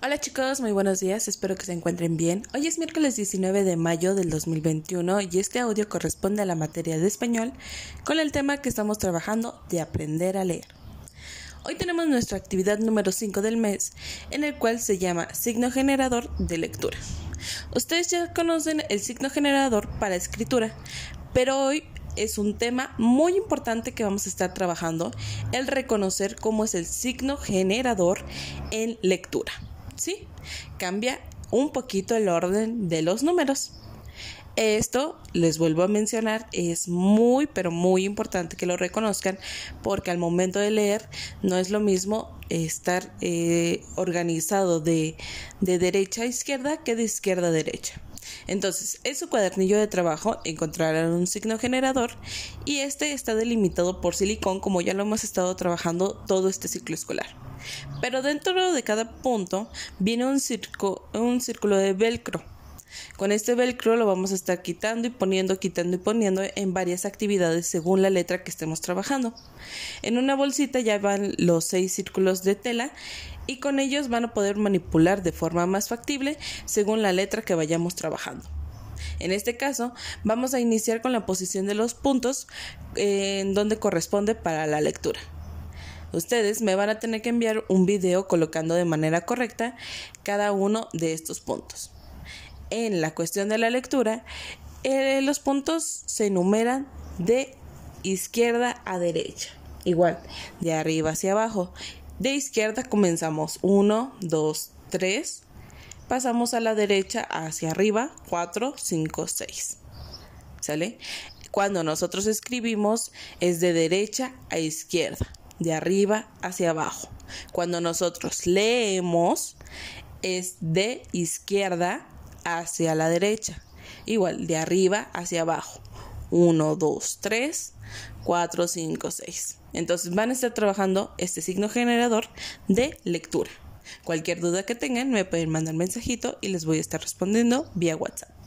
Hola chicos, muy buenos días, espero que se encuentren bien. Hoy es miércoles 19 de mayo del 2021 y este audio corresponde a la materia de español con el tema que estamos trabajando de aprender a leer. Hoy tenemos nuestra actividad número 5 del mes, en el cual se llama signo generador de lectura. Ustedes ya conocen el signo generador para escritura, pero hoy es un tema muy importante que vamos a estar trabajando, el reconocer cómo es el signo generador en lectura. ¿Sí? Cambia un poquito el orden de los números. Esto, les vuelvo a mencionar, es muy, pero muy importante que lo reconozcan porque al momento de leer no es lo mismo estar eh, organizado de, de derecha a izquierda que de izquierda a derecha. Entonces, en su cuadernillo de trabajo encontrarán un signo generador y este está delimitado por silicón como ya lo hemos estado trabajando todo este ciclo escolar. Pero dentro de cada punto viene un, círculo de velcro. Con este velcro lo vamos a estar quitando y poniendo, quitando y poniendo en varias actividades según la letra que estemos trabajando. En una bolsita ya van los seis círculos de tela y con ellos van a poder manipular de forma más factible según la letra que vayamos trabajando. En este caso, vamos a iniciar con la posición de los puntos eh, en donde corresponde para la lectura. Ustedes me van a tener que enviar un video colocando de manera correcta cada uno de estos puntos. En la cuestión de la lectura, eh, los puntos se enumeran de izquierda a derecha. Igual, de arriba hacia abajo. De izquierda comenzamos 1, 2, 3. Pasamos a la derecha hacia arriba 4, 5, 6. ¿Sale? Cuando nosotros escribimos es de derecha a izquierda de arriba hacia abajo. Cuando nosotros leemos es de izquierda hacia la derecha. Igual, de arriba hacia abajo. 1, 2, 3, 4, 5, 6. Entonces van a estar trabajando este signo generador de lectura. Cualquier duda que tengan me pueden mandar mensajito y les voy a estar respondiendo vía WhatsApp.